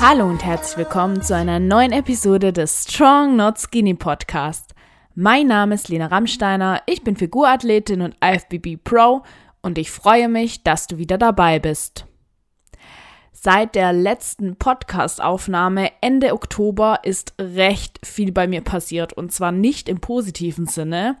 Hallo und herzlich willkommen zu einer neuen Episode des Strong Not Skinny Podcast. Mein Name ist Lena Rammsteiner, ich bin Figurathletin und IFBB Pro und ich freue mich, dass du wieder dabei bist. Seit der letzten Podcast-Aufnahme Ende Oktober ist recht viel bei mir passiert und zwar nicht im positiven Sinne,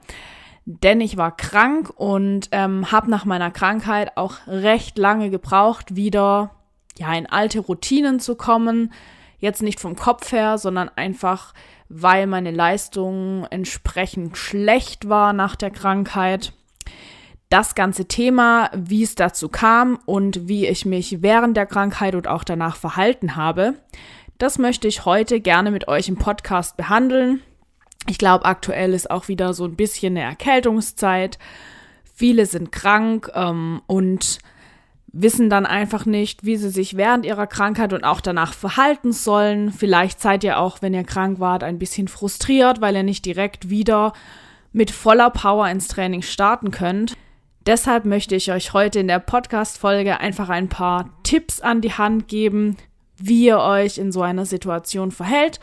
denn ich war krank und ähm, habe nach meiner Krankheit auch recht lange gebraucht, wieder ja in alte Routinen zu kommen. Jetzt nicht vom Kopf her, sondern einfach, weil meine Leistung entsprechend schlecht war nach der Krankheit. Das ganze Thema, wie es dazu kam und wie ich mich während der Krankheit und auch danach verhalten habe, das möchte ich heute gerne mit euch im Podcast behandeln. Ich glaube, aktuell ist auch wieder so ein bisschen eine Erkältungszeit. Viele sind krank ähm, und wissen dann einfach nicht, wie sie sich während ihrer Krankheit und auch danach verhalten sollen. Vielleicht seid ihr auch, wenn ihr krank wart, ein bisschen frustriert, weil ihr nicht direkt wieder mit voller Power ins Training starten könnt. Deshalb möchte ich euch heute in der Podcast-Folge einfach ein paar Tipps an die Hand geben, wie ihr euch in so einer Situation verhält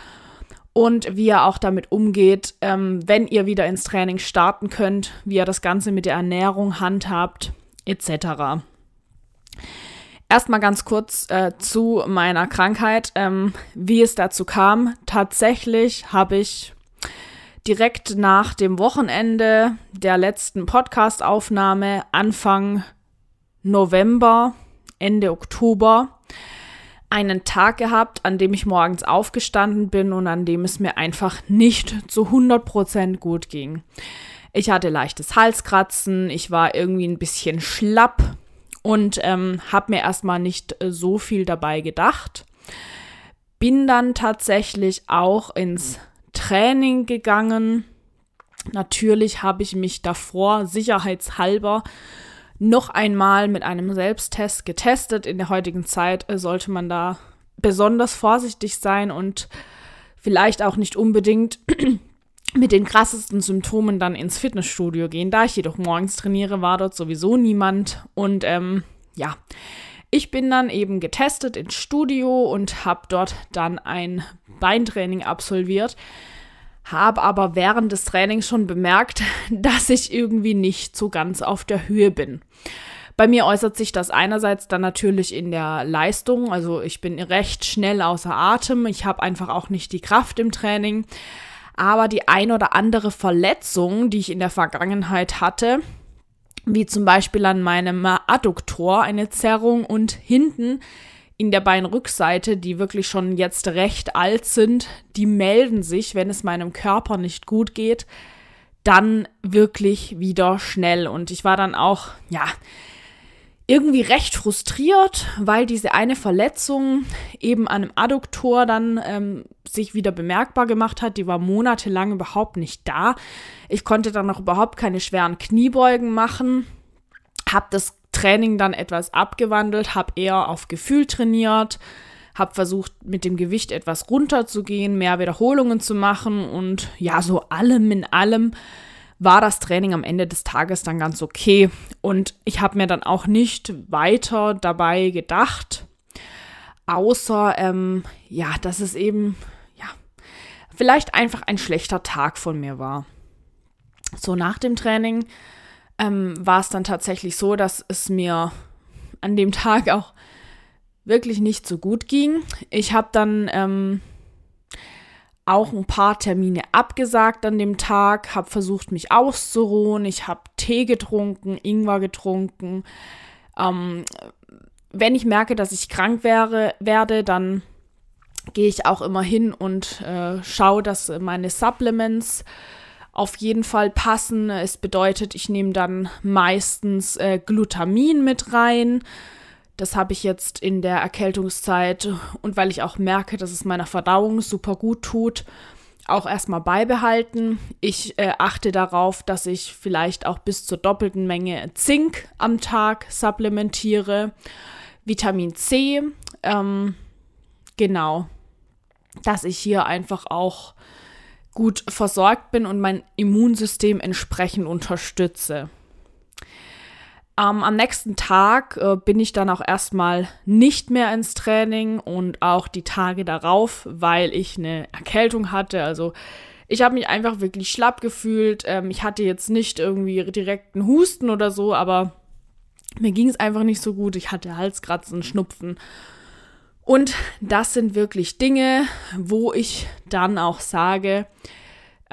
und wie ihr auch damit umgeht, ähm, wenn ihr wieder ins Training starten könnt, wie ihr das Ganze mit der Ernährung handhabt, etc. Erstmal ganz kurz äh, zu meiner Krankheit, ähm, wie es dazu kam. Tatsächlich habe ich direkt nach dem Wochenende der letzten Podcast-Aufnahme Anfang November, Ende Oktober einen Tag gehabt, an dem ich morgens aufgestanden bin und an dem es mir einfach nicht zu 100% gut ging. Ich hatte leichtes Halskratzen, ich war irgendwie ein bisschen schlapp und ähm, habe mir erstmal nicht äh, so viel dabei gedacht. Bin dann tatsächlich auch ins Training gegangen. Natürlich habe ich mich davor sicherheitshalber noch einmal mit einem Selbsttest getestet. In der heutigen Zeit äh, sollte man da besonders vorsichtig sein und vielleicht auch nicht unbedingt mit den krassesten Symptomen dann ins Fitnessstudio gehen. Da ich jedoch morgens trainiere, war dort sowieso niemand. Und ähm, ja, ich bin dann eben getestet ins Studio und habe dort dann ein Beintraining absolviert habe aber während des Trainings schon bemerkt, dass ich irgendwie nicht so ganz auf der Höhe bin. Bei mir äußert sich das einerseits dann natürlich in der Leistung, also ich bin recht schnell außer Atem, ich habe einfach auch nicht die Kraft im Training, aber die ein oder andere Verletzung, die ich in der Vergangenheit hatte, wie zum Beispiel an meinem Adduktor eine Zerrung und hinten in der Beinrückseite, die wirklich schon jetzt recht alt sind, die melden sich, wenn es meinem Körper nicht gut geht, dann wirklich wieder schnell. Und ich war dann auch, ja, irgendwie recht frustriert, weil diese eine Verletzung eben an einem Adduktor dann ähm, sich wieder bemerkbar gemacht hat. Die war monatelang überhaupt nicht da. Ich konnte dann noch überhaupt keine schweren Kniebeugen machen. Hab das Training dann etwas abgewandelt, habe eher auf Gefühl trainiert, habe versucht, mit dem Gewicht etwas runterzugehen, mehr Wiederholungen zu machen und ja, so allem in allem war das Training am Ende des Tages dann ganz okay. Und ich habe mir dann auch nicht weiter dabei gedacht, außer, ähm, ja, dass es eben, ja, vielleicht einfach ein schlechter Tag von mir war. So nach dem Training ähm, war es dann tatsächlich so, dass es mir an dem Tag auch wirklich nicht so gut ging. Ich habe dann ähm, auch ein paar Termine abgesagt an dem Tag, habe versucht, mich auszuruhen. Ich habe Tee getrunken, Ingwer getrunken. Ähm, wenn ich merke, dass ich krank wäre, werde, dann gehe ich auch immer hin und äh, schaue, dass meine Supplements auf jeden Fall passen. Es bedeutet, ich nehme dann meistens äh, Glutamin mit rein. Das habe ich jetzt in der Erkältungszeit und weil ich auch merke, dass es meiner Verdauung super gut tut, auch erstmal beibehalten. Ich äh, achte darauf, dass ich vielleicht auch bis zur doppelten Menge Zink am Tag supplementiere. Vitamin C, ähm, genau, dass ich hier einfach auch gut versorgt bin und mein Immunsystem entsprechend unterstütze. Ähm, am nächsten Tag äh, bin ich dann auch erstmal nicht mehr ins Training und auch die Tage darauf, weil ich eine Erkältung hatte. Also ich habe mich einfach wirklich schlapp gefühlt. Ähm, ich hatte jetzt nicht irgendwie direkt einen Husten oder so, aber mir ging es einfach nicht so gut. Ich hatte Halskratzen, Schnupfen. Und das sind wirklich Dinge, wo ich dann auch sage,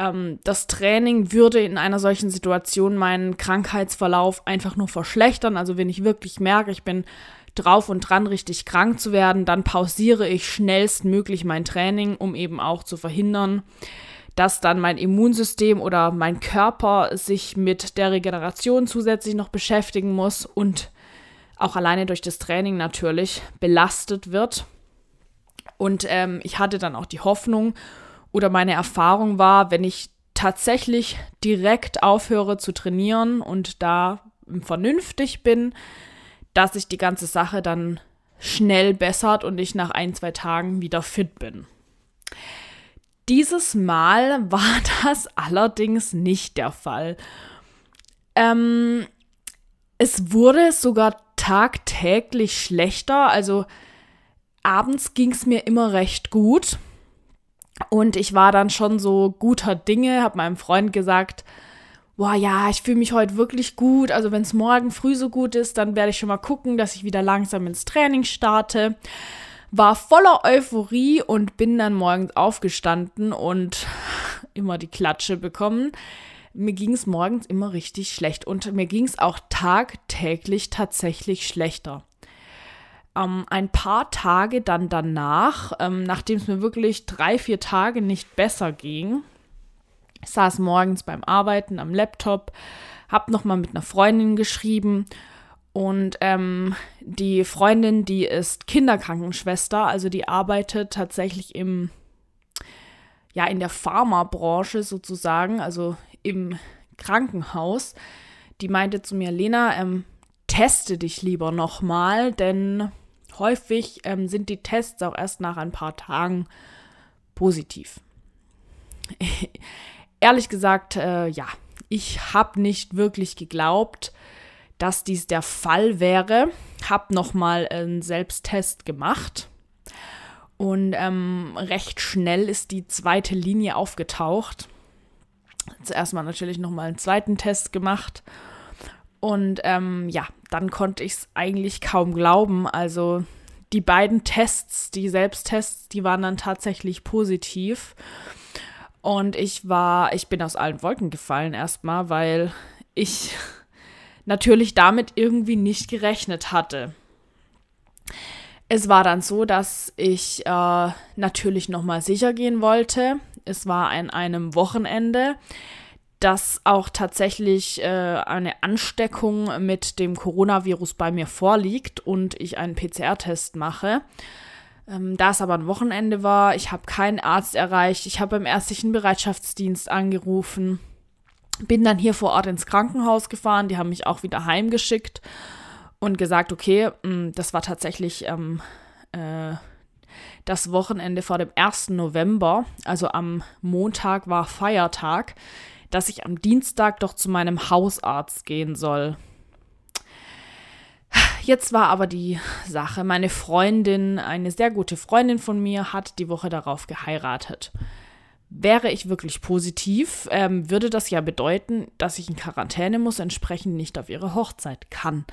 ähm, das Training würde in einer solchen Situation meinen Krankheitsverlauf einfach nur verschlechtern. Also wenn ich wirklich merke, ich bin drauf und dran, richtig krank zu werden, dann pausiere ich schnellstmöglich mein Training, um eben auch zu verhindern, dass dann mein Immunsystem oder mein Körper sich mit der Regeneration zusätzlich noch beschäftigen muss und auch alleine durch das Training natürlich belastet wird. Und ähm, ich hatte dann auch die Hoffnung oder meine Erfahrung war, wenn ich tatsächlich direkt aufhöre zu trainieren und da vernünftig bin, dass sich die ganze Sache dann schnell bessert und ich nach ein, zwei Tagen wieder fit bin. Dieses Mal war das allerdings nicht der Fall. Ähm, es wurde sogar tagtäglich schlechter, also abends ging es mir immer recht gut. Und ich war dann schon so guter Dinge, habe meinem Freund gesagt, boah, ja, ich fühle mich heute wirklich gut. Also wenn es morgen früh so gut ist, dann werde ich schon mal gucken, dass ich wieder langsam ins Training starte. War voller Euphorie und bin dann morgens aufgestanden und immer die Klatsche bekommen. Mir ging es morgens immer richtig schlecht und mir ging es auch tagtäglich tatsächlich schlechter ähm, ein paar Tage dann danach, ähm, nachdem es mir wirklich drei, vier Tage nicht besser ging, saß morgens beim Arbeiten am Laptop, hab nochmal mit einer Freundin geschrieben und ähm, die Freundin, die ist Kinderkrankenschwester, also die arbeitet tatsächlich im, ja, in der Pharmabranche sozusagen, also im Krankenhaus. Die meinte zu mir, Lena, ähm, teste dich lieber nochmal, denn häufig ähm, sind die Tests auch erst nach ein paar Tagen positiv. Ehrlich gesagt, äh, ja, ich habe nicht wirklich geglaubt, dass dies der Fall wäre. Habe nochmal einen Selbsttest gemacht und ähm, recht schnell ist die zweite Linie aufgetaucht. Zuerst mal natürlich nochmal einen zweiten Test gemacht und ähm, ja, dann konnte ich es eigentlich kaum glauben. Also die beiden Tests, die Selbsttests, die waren dann tatsächlich positiv. Und ich war, ich bin aus allen Wolken gefallen erstmal, weil ich natürlich damit irgendwie nicht gerechnet hatte. Es war dann so, dass ich äh, natürlich nochmal sicher gehen wollte. Es war an einem Wochenende dass auch tatsächlich äh, eine Ansteckung mit dem Coronavirus bei mir vorliegt und ich einen PCR-Test mache. Ähm, da es aber ein Wochenende war, ich habe keinen Arzt erreicht, ich habe beim ärztlichen Bereitschaftsdienst angerufen, bin dann hier vor Ort ins Krankenhaus gefahren, die haben mich auch wieder heimgeschickt und gesagt, okay, mm, das war tatsächlich ähm, äh, das Wochenende vor dem 1. November, also am Montag war Feiertag dass ich am Dienstag doch zu meinem Hausarzt gehen soll. Jetzt war aber die Sache, meine Freundin, eine sehr gute Freundin von mir, hat die Woche darauf geheiratet. Wäre ich wirklich positiv, ähm, würde das ja bedeuten, dass ich in Quarantäne muss, entsprechend nicht auf ihre Hochzeit kann.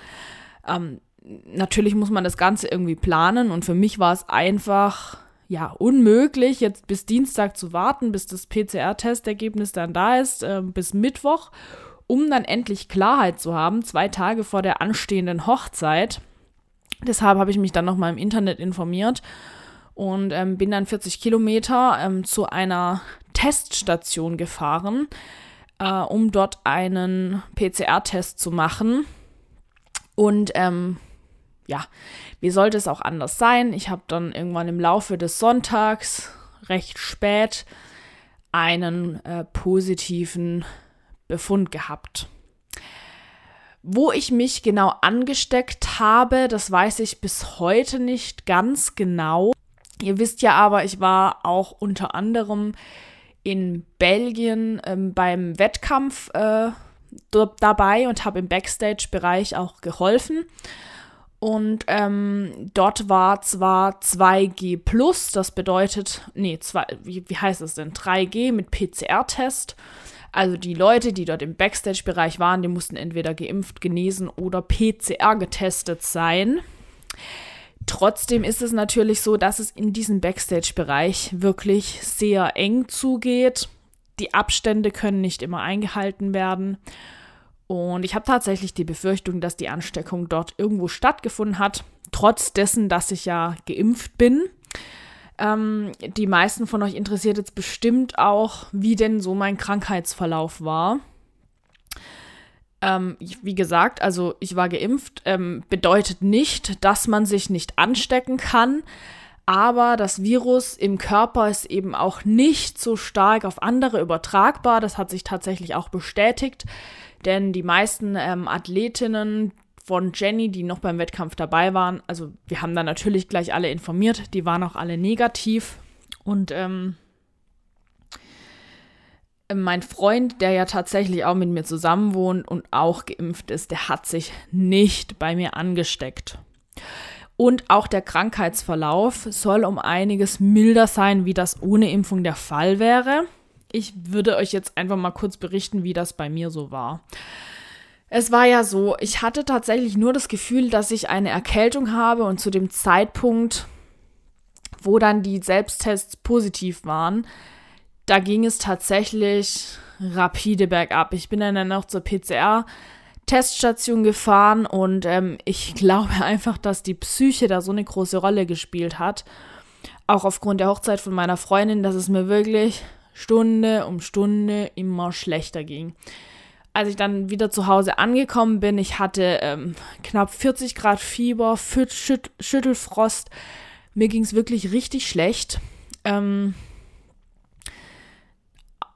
Ähm, natürlich muss man das Ganze irgendwie planen und für mich war es einfach ja, unmöglich, jetzt bis Dienstag zu warten, bis das PCR-Testergebnis dann da ist, äh, bis Mittwoch, um dann endlich Klarheit zu haben, zwei Tage vor der anstehenden Hochzeit. Deshalb habe ich mich dann nochmal im Internet informiert und ähm, bin dann 40 Kilometer ähm, zu einer Teststation gefahren, äh, um dort einen PCR-Test zu machen. Und ähm, ja, wie sollte es auch anders sein? Ich habe dann irgendwann im Laufe des Sonntags recht spät einen äh, positiven Befund gehabt. Wo ich mich genau angesteckt habe, das weiß ich bis heute nicht ganz genau. Ihr wisst ja aber, ich war auch unter anderem in Belgien ähm, beim Wettkampf äh, dabei und habe im Backstage-Bereich auch geholfen. Und ähm, dort war zwar 2G plus, das bedeutet, nee, zwei, wie, wie heißt es denn? 3G mit PCR-Test. Also die Leute, die dort im Backstage-Bereich waren, die mussten entweder geimpft, genesen oder PCR getestet sein. Trotzdem ist es natürlich so, dass es in diesem Backstage-Bereich wirklich sehr eng zugeht. Die Abstände können nicht immer eingehalten werden. Und ich habe tatsächlich die Befürchtung, dass die Ansteckung dort irgendwo stattgefunden hat, trotz dessen, dass ich ja geimpft bin. Ähm, die meisten von euch interessiert jetzt bestimmt auch, wie denn so mein Krankheitsverlauf war. Ähm, wie gesagt, also ich war geimpft, ähm, bedeutet nicht, dass man sich nicht anstecken kann, aber das Virus im Körper ist eben auch nicht so stark auf andere übertragbar. Das hat sich tatsächlich auch bestätigt. Denn die meisten ähm, Athletinnen von Jenny, die noch beim Wettkampf dabei waren, also wir haben da natürlich gleich alle informiert, die waren auch alle negativ. Und ähm, mein Freund, der ja tatsächlich auch mit mir zusammen wohnt und auch geimpft ist, der hat sich nicht bei mir angesteckt. Und auch der Krankheitsverlauf soll um einiges milder sein, wie das ohne Impfung der Fall wäre ich würde euch jetzt einfach mal kurz berichten, wie das bei mir so war. Es war ja so, ich hatte tatsächlich nur das Gefühl, dass ich eine Erkältung habe und zu dem Zeitpunkt, wo dann die Selbsttests positiv waren, da ging es tatsächlich rapide bergab. Ich bin dann noch zur PCR-Teststation gefahren und ähm, ich glaube einfach, dass die Psyche da so eine große Rolle gespielt hat. Auch aufgrund der Hochzeit von meiner Freundin, dass es mir wirklich Stunde um Stunde immer schlechter ging. Als ich dann wieder zu Hause angekommen bin, ich hatte ähm, knapp 40 Grad Fieber, Schüt Schüttelfrost. Mir ging es wirklich richtig schlecht. Ähm,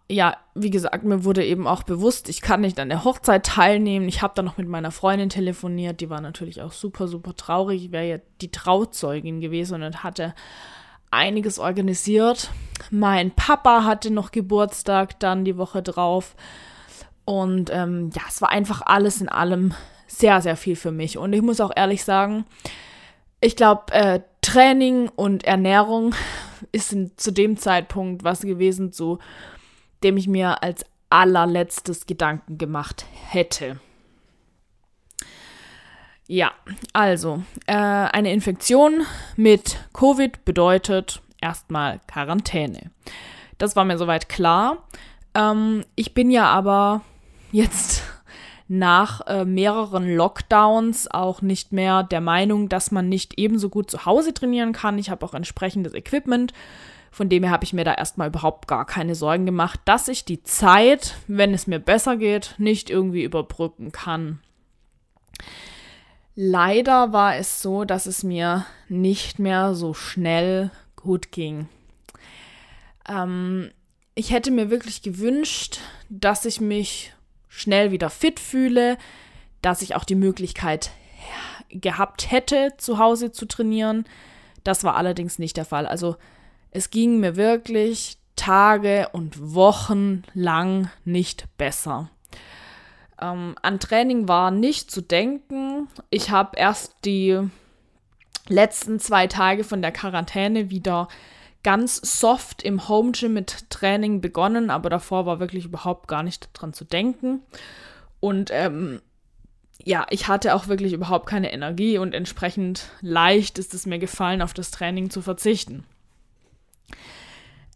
ja, wie gesagt, mir wurde eben auch bewusst, ich kann nicht an der Hochzeit teilnehmen. Ich habe dann noch mit meiner Freundin telefoniert, die war natürlich auch super, super traurig. Ich wäre ja die Trauzeugin gewesen und hatte einiges organisiert. Mein Papa hatte noch Geburtstag dann die Woche drauf. Und ähm, ja, es war einfach alles in allem sehr, sehr viel für mich. Und ich muss auch ehrlich sagen, ich glaube, äh, Training und Ernährung ist zu dem Zeitpunkt was gewesen, zu dem ich mir als allerletztes Gedanken gemacht hätte. Ja, also äh, eine Infektion mit Covid bedeutet erstmal Quarantäne. Das war mir soweit klar. Ähm, ich bin ja aber jetzt nach äh, mehreren Lockdowns auch nicht mehr der Meinung, dass man nicht ebenso gut zu Hause trainieren kann. Ich habe auch entsprechendes Equipment. Von dem her habe ich mir da erstmal überhaupt gar keine Sorgen gemacht, dass ich die Zeit, wenn es mir besser geht, nicht irgendwie überbrücken kann. Leider war es so, dass es mir nicht mehr so schnell gut ging. Ähm, ich hätte mir wirklich gewünscht, dass ich mich schnell wieder fit fühle, dass ich auch die Möglichkeit gehabt hätte, zu Hause zu trainieren. Das war allerdings nicht der Fall. Also es ging mir wirklich Tage und Wochen lang nicht besser. Ähm, an Training war nicht zu denken. Ich habe erst die letzten zwei Tage von der Quarantäne wieder ganz soft im Home Gym mit Training begonnen, aber davor war wirklich überhaupt gar nicht dran zu denken. Und ähm, ja, ich hatte auch wirklich überhaupt keine Energie und entsprechend leicht ist es mir gefallen, auf das Training zu verzichten.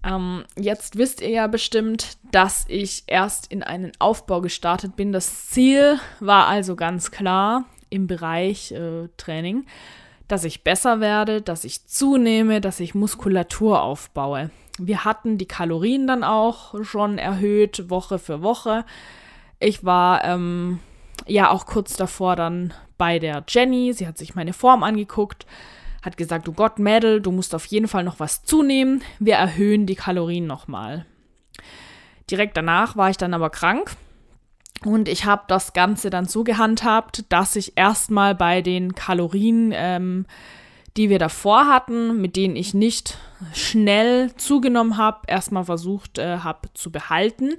Ähm, jetzt wisst ihr ja bestimmt, dass ich erst in einen Aufbau gestartet bin. Das Ziel war also ganz klar im Bereich äh, Training, dass ich besser werde, dass ich zunehme, dass ich Muskulatur aufbaue. Wir hatten die Kalorien dann auch schon erhöht, Woche für Woche. Ich war ähm, ja auch kurz davor dann bei der Jenny. Sie hat sich meine Form angeguckt hat gesagt, du Gott, Mädel, du musst auf jeden Fall noch was zunehmen. Wir erhöhen die Kalorien nochmal. Direkt danach war ich dann aber krank und ich habe das Ganze dann so gehandhabt, dass ich erstmal bei den Kalorien, ähm, die wir davor hatten, mit denen ich nicht schnell zugenommen habe, erstmal versucht äh, habe zu behalten.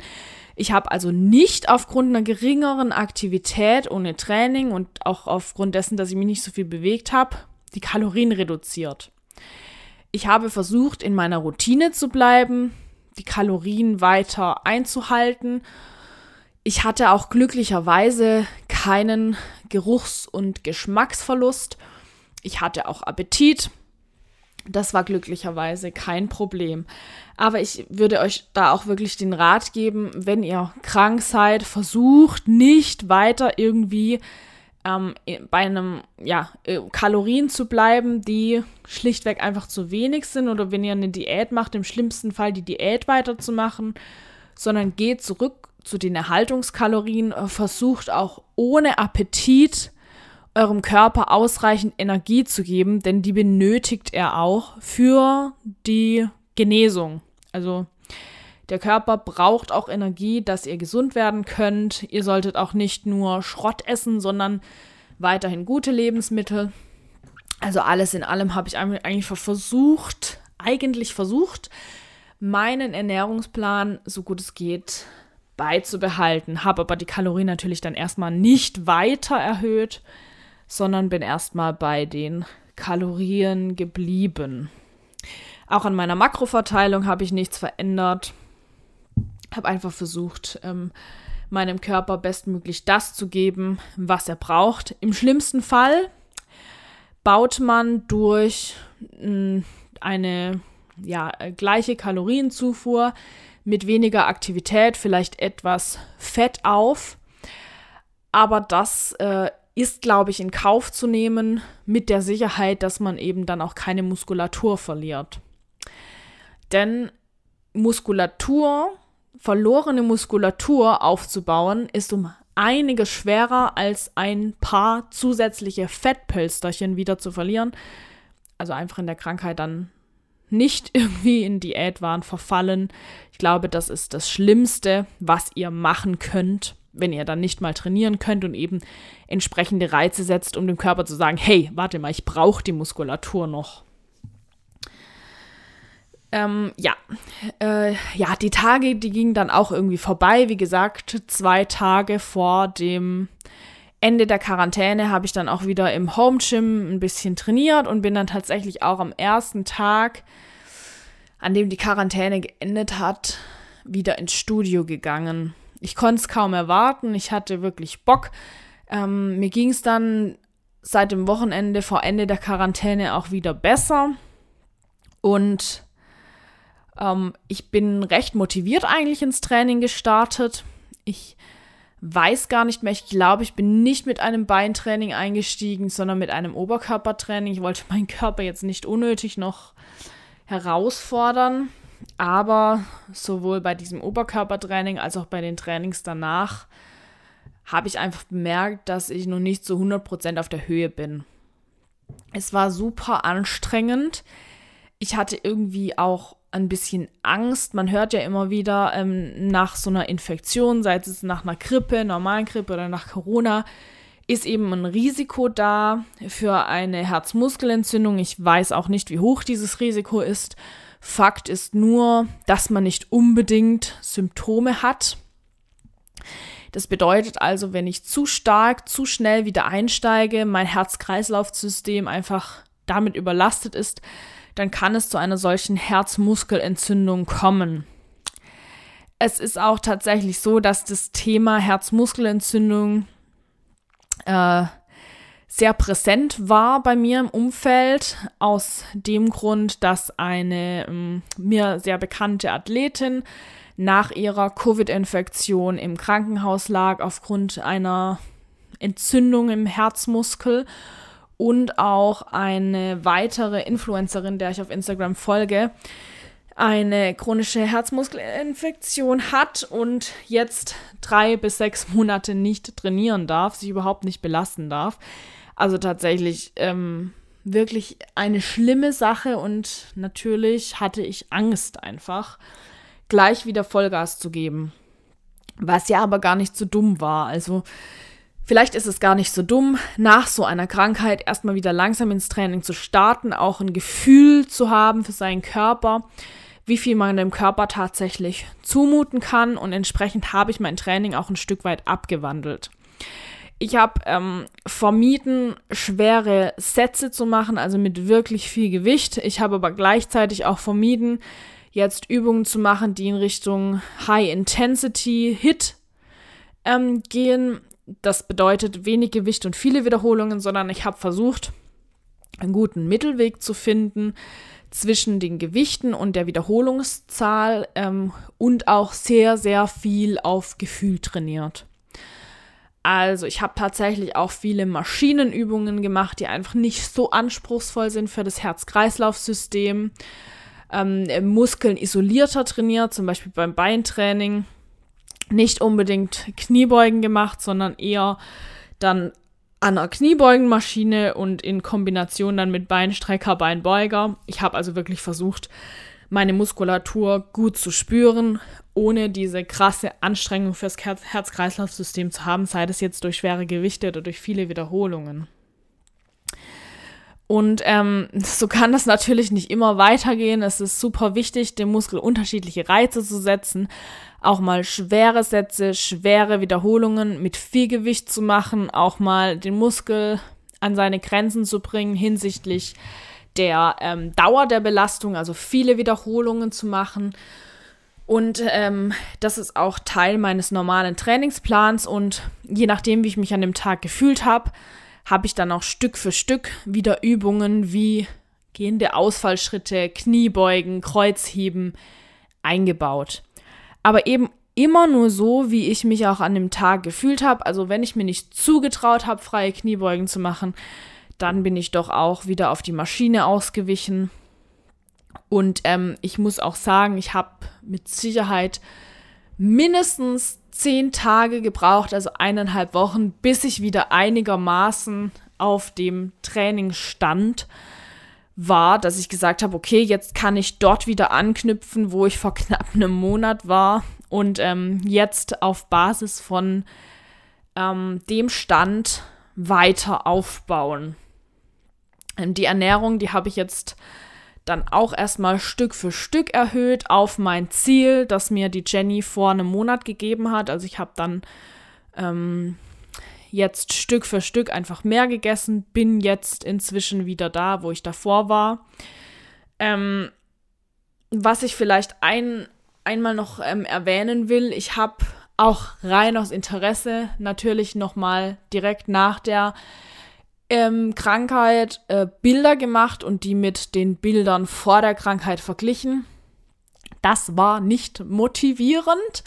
Ich habe also nicht aufgrund einer geringeren Aktivität ohne Training und auch aufgrund dessen, dass ich mich nicht so viel bewegt habe, die Kalorien reduziert. Ich habe versucht, in meiner Routine zu bleiben, die Kalorien weiter einzuhalten. Ich hatte auch glücklicherweise keinen Geruchs- und Geschmacksverlust. Ich hatte auch Appetit. Das war glücklicherweise kein Problem. Aber ich würde euch da auch wirklich den Rat geben, wenn ihr krank seid, versucht nicht weiter irgendwie ähm, bei einem, ja, äh, Kalorien zu bleiben, die schlichtweg einfach zu wenig sind oder wenn ihr eine Diät macht, im schlimmsten Fall die Diät weiterzumachen, sondern geht zurück zu den Erhaltungskalorien, äh, versucht auch ohne Appetit eurem Körper ausreichend Energie zu geben, denn die benötigt er auch für die Genesung. Also der Körper braucht auch Energie, dass ihr gesund werden könnt. Ihr solltet auch nicht nur Schrott essen, sondern weiterhin gute Lebensmittel. Also alles in allem habe ich eigentlich versucht, eigentlich versucht, meinen Ernährungsplan so gut es geht beizubehalten. Habe aber die Kalorien natürlich dann erstmal nicht weiter erhöht, sondern bin erstmal bei den Kalorien geblieben. Auch an meiner Makroverteilung habe ich nichts verändert. Habe einfach versucht, ähm, meinem Körper bestmöglich das zu geben, was er braucht. Im schlimmsten Fall baut man durch mh, eine ja, gleiche Kalorienzufuhr mit weniger Aktivität vielleicht etwas Fett auf. Aber das äh, ist, glaube ich, in Kauf zu nehmen mit der Sicherheit, dass man eben dann auch keine Muskulatur verliert. Denn Muskulatur, verlorene Muskulatur aufzubauen, ist um einiges schwerer als ein paar zusätzliche Fettpölsterchen wieder zu verlieren. Also einfach in der Krankheit dann nicht irgendwie in Diätwahn verfallen. Ich glaube, das ist das Schlimmste, was ihr machen könnt, wenn ihr dann nicht mal trainieren könnt und eben entsprechende Reize setzt, um dem Körper zu sagen, hey, warte mal, ich brauche die Muskulatur noch. Ähm, ja, äh, ja, die Tage, die gingen dann auch irgendwie vorbei. Wie gesagt, zwei Tage vor dem Ende der Quarantäne habe ich dann auch wieder im Home Gym ein bisschen trainiert und bin dann tatsächlich auch am ersten Tag, an dem die Quarantäne geendet hat, wieder ins Studio gegangen. Ich konnte es kaum erwarten. Ich hatte wirklich Bock. Ähm, mir ging es dann seit dem Wochenende vor Ende der Quarantäne auch wieder besser. Und ähm, ich bin recht motiviert eigentlich ins Training gestartet. Ich weiß gar nicht mehr. Ich glaube, ich bin nicht mit einem Beintraining eingestiegen, sondern mit einem Oberkörpertraining. Ich wollte meinen Körper jetzt nicht unnötig noch herausfordern. Aber sowohl bei diesem Oberkörpertraining als auch bei den Trainings danach habe ich einfach bemerkt, dass ich noch nicht zu 100% auf der Höhe bin. Es war super anstrengend. Ich hatte irgendwie auch ein bisschen Angst. Man hört ja immer wieder ähm, nach so einer Infektion, sei es nach einer Grippe, normalen Grippe oder nach Corona, ist eben ein Risiko da für eine Herzmuskelentzündung. Ich weiß auch nicht, wie hoch dieses Risiko ist. Fakt ist nur, dass man nicht unbedingt Symptome hat. Das bedeutet also, wenn ich zu stark, zu schnell wieder einsteige, mein Herz-Kreislauf-System einfach damit überlastet ist, dann kann es zu einer solchen Herzmuskelentzündung kommen. Es ist auch tatsächlich so, dass das Thema Herzmuskelentzündung äh, sehr präsent war bei mir im Umfeld, aus dem Grund, dass eine ähm, mir sehr bekannte Athletin nach ihrer Covid-Infektion im Krankenhaus lag aufgrund einer Entzündung im Herzmuskel und auch eine weitere Influencerin, der ich auf Instagram folge, eine chronische Herzmuskelinfektion hat und jetzt drei bis sechs Monate nicht trainieren darf, sich überhaupt nicht belasten darf. Also tatsächlich ähm, wirklich eine schlimme Sache und natürlich hatte ich Angst einfach, gleich wieder Vollgas zu geben. Was ja aber gar nicht so dumm war. Also Vielleicht ist es gar nicht so dumm, nach so einer Krankheit erstmal wieder langsam ins Training zu starten, auch ein Gefühl zu haben für seinen Körper. wie viel man dem Körper tatsächlich zumuten kann und entsprechend habe ich mein Training auch ein Stück weit abgewandelt. Ich habe ähm, vermieden, schwere Sätze zu machen, also mit wirklich viel Gewicht. Ich habe aber gleichzeitig auch vermieden, jetzt Übungen zu machen, die in Richtung High Intensity Hit ähm, gehen. Das bedeutet wenig Gewicht und viele Wiederholungen, sondern ich habe versucht, einen guten Mittelweg zu finden zwischen den Gewichten und der Wiederholungszahl ähm, und auch sehr, sehr viel auf Gefühl trainiert. Also ich habe tatsächlich auch viele Maschinenübungen gemacht, die einfach nicht so anspruchsvoll sind für das Herz-Kreislauf-System. Ähm, Muskeln isolierter trainiert, zum Beispiel beim Beintraining. Nicht unbedingt Kniebeugen gemacht, sondern eher dann an einer Kniebeugenmaschine und in Kombination dann mit Beinstrecker, Beinbeuger. Ich habe also wirklich versucht, meine Muskulatur gut zu spüren ohne diese krasse Anstrengung fürs Herz-Kreislauf-System zu haben, sei das jetzt durch schwere Gewichte oder durch viele Wiederholungen. Und ähm, so kann das natürlich nicht immer weitergehen. Es ist super wichtig, dem Muskel unterschiedliche Reize zu setzen, auch mal schwere Sätze, schwere Wiederholungen mit viel Gewicht zu machen, auch mal den Muskel an seine Grenzen zu bringen hinsichtlich der ähm, Dauer der Belastung, also viele Wiederholungen zu machen und ähm, das ist auch Teil meines normalen Trainingsplans. Und je nachdem, wie ich mich an dem Tag gefühlt habe, habe ich dann auch Stück für Stück wieder Übungen wie gehende Ausfallschritte, Kniebeugen, Kreuzheben eingebaut. Aber eben immer nur so, wie ich mich auch an dem Tag gefühlt habe. Also wenn ich mir nicht zugetraut habe, freie Kniebeugen zu machen, dann bin ich doch auch wieder auf die Maschine ausgewichen und ähm, ich muss auch sagen, ich habe mit Sicherheit mindestens zehn Tage gebraucht, also eineinhalb Wochen, bis ich wieder einigermaßen auf dem Trainingsstand war, dass ich gesagt habe, okay, jetzt kann ich dort wieder anknüpfen, wo ich vor knapp einem Monat war und ähm, jetzt auf Basis von ähm, dem Stand weiter aufbauen. Ähm, die Ernährung, die habe ich jetzt dann auch erstmal Stück für Stück erhöht auf mein Ziel, das mir die Jenny vor einem Monat gegeben hat. Also ich habe dann ähm, jetzt Stück für Stück einfach mehr gegessen, bin jetzt inzwischen wieder da, wo ich davor war. Ähm, was ich vielleicht ein, einmal noch ähm, erwähnen will, ich habe auch rein aus Interesse natürlich nochmal direkt nach der ähm, Krankheit äh, Bilder gemacht und die mit den Bildern vor der Krankheit verglichen. Das war nicht motivierend,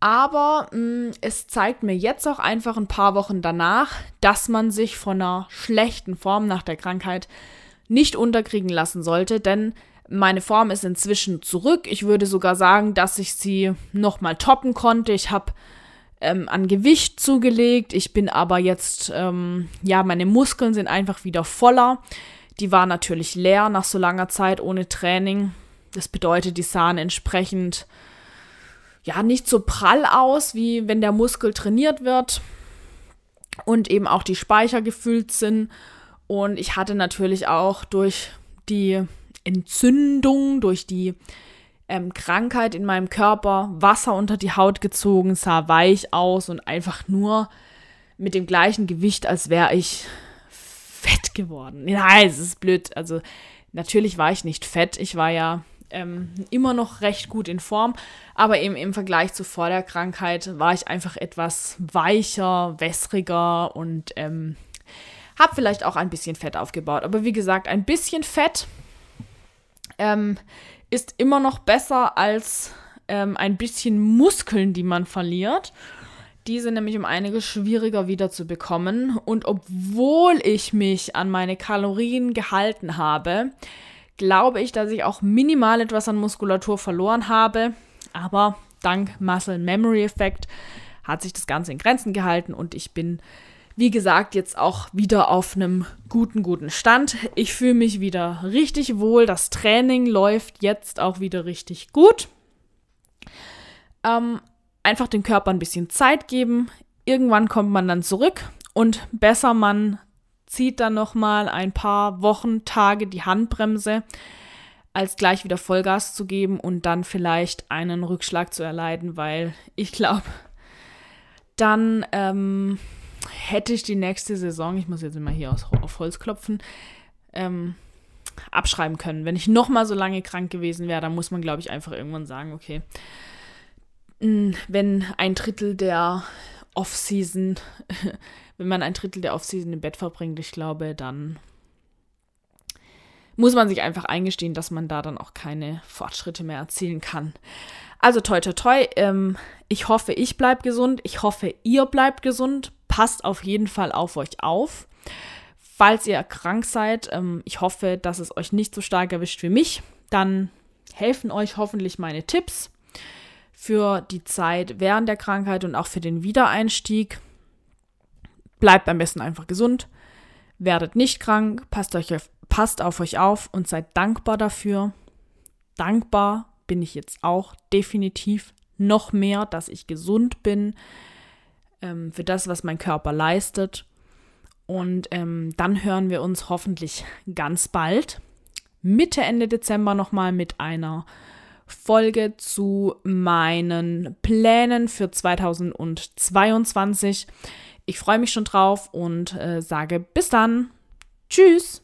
aber mh, mm, es zeigt mir jetzt auch einfach ein paar Wochen danach, dass man sich von einer schlechten Form nach der Krankheit nicht unterkriegen lassen sollte, denn meine Form ist inzwischen zurück. Ich würde sogar sagen, dass ich sie nochmal toppen konnte. Ich habe ähm, an Gewicht zugelegt. Ich bin aber jetzt, ähm, ja, meine Muskeln sind einfach wieder voller. Die waren natürlich leer nach so langer Zeit ohne Training. Das bedeutet, die sahen entsprechend ja nicht so prall aus, wie wenn der Muskel trainiert wird und eben auch die Speicher gefüllt sind. Und ich hatte natürlich auch durch die Entzündung, durch die ähm, Krankheit in meinem Körper, Wasser unter die Haut gezogen, sah weich aus und einfach nur mit dem gleichen Gewicht, als wäre ich fett geworden. Nein, es ist blöd. Also natürlich war ich nicht fett. Ich war ja ähm, immer noch recht gut in Form, aber eben im Vergleich zu vor der Krankheit war ich einfach etwas weicher, wässriger und ähm, habe vielleicht auch ein bisschen Fett aufgebaut. Aber wie gesagt, ein bisschen Fett ähm, ist immer noch besser als ähm, ein bisschen Muskeln, die man verliert. Die sind nämlich um einiges schwieriger wieder zu bekommen. Und obwohl ich mich an meine Kalorien gehalten habe, glaube ich, dass ich auch minimal etwas an Muskulatur verloren habe. Aber dank Muscle Memory Effekt hat sich das Ganze in Grenzen gehalten und ich bin wie gesagt, jetzt auch wieder auf einem guten, guten Stand. Ich fühle mich wieder richtig wohl. Das Training läuft jetzt auch wieder richtig gut. Ähm, einfach dem Körper ein bisschen Zeit geben. Irgendwann kommt man dann zurück und besser man zieht dann noch mal ein paar Wochen, Tage die Handbremse. als gleich wieder Vollgas zu geben und dann vielleicht einen Rückschlag zu erleiden, weil ich glaube, dann ähm, hätte ich die nächste Saison, ich muss jetzt immer hier auf Holz klopfen, ähm, abschreiben können. Wenn ich noch mal so lange krank gewesen wäre, dann muss man, glaube ich, einfach irgendwann sagen, okay, hm, wenn ein Drittel der Off-Season, wenn man ein Drittel der Off-Season im Bett verbringt, ich glaube, dann muss man sich einfach eingestehen, dass man da dann auch keine Fortschritte mehr erzielen kann. Also toi toi toi, ähm, ich hoffe, ich bleibe gesund. Ich hoffe, ihr bleibt gesund. Passt auf jeden Fall auf euch auf. Falls ihr krank seid, ähm, ich hoffe, dass es euch nicht so stark erwischt wie mich. Dann helfen euch hoffentlich meine Tipps für die Zeit während der Krankheit und auch für den Wiedereinstieg. Bleibt am besten einfach gesund, werdet nicht krank, passt, euch auf, passt auf euch auf und seid dankbar dafür. Dankbar bin ich jetzt auch definitiv noch mehr, dass ich gesund bin, ähm, für das, was mein Körper leistet. Und ähm, dann hören wir uns hoffentlich ganz bald, Mitte, Ende Dezember nochmal mit einer Folge zu meinen Plänen für 2022. Ich freue mich schon drauf und äh, sage bis dann. Tschüss.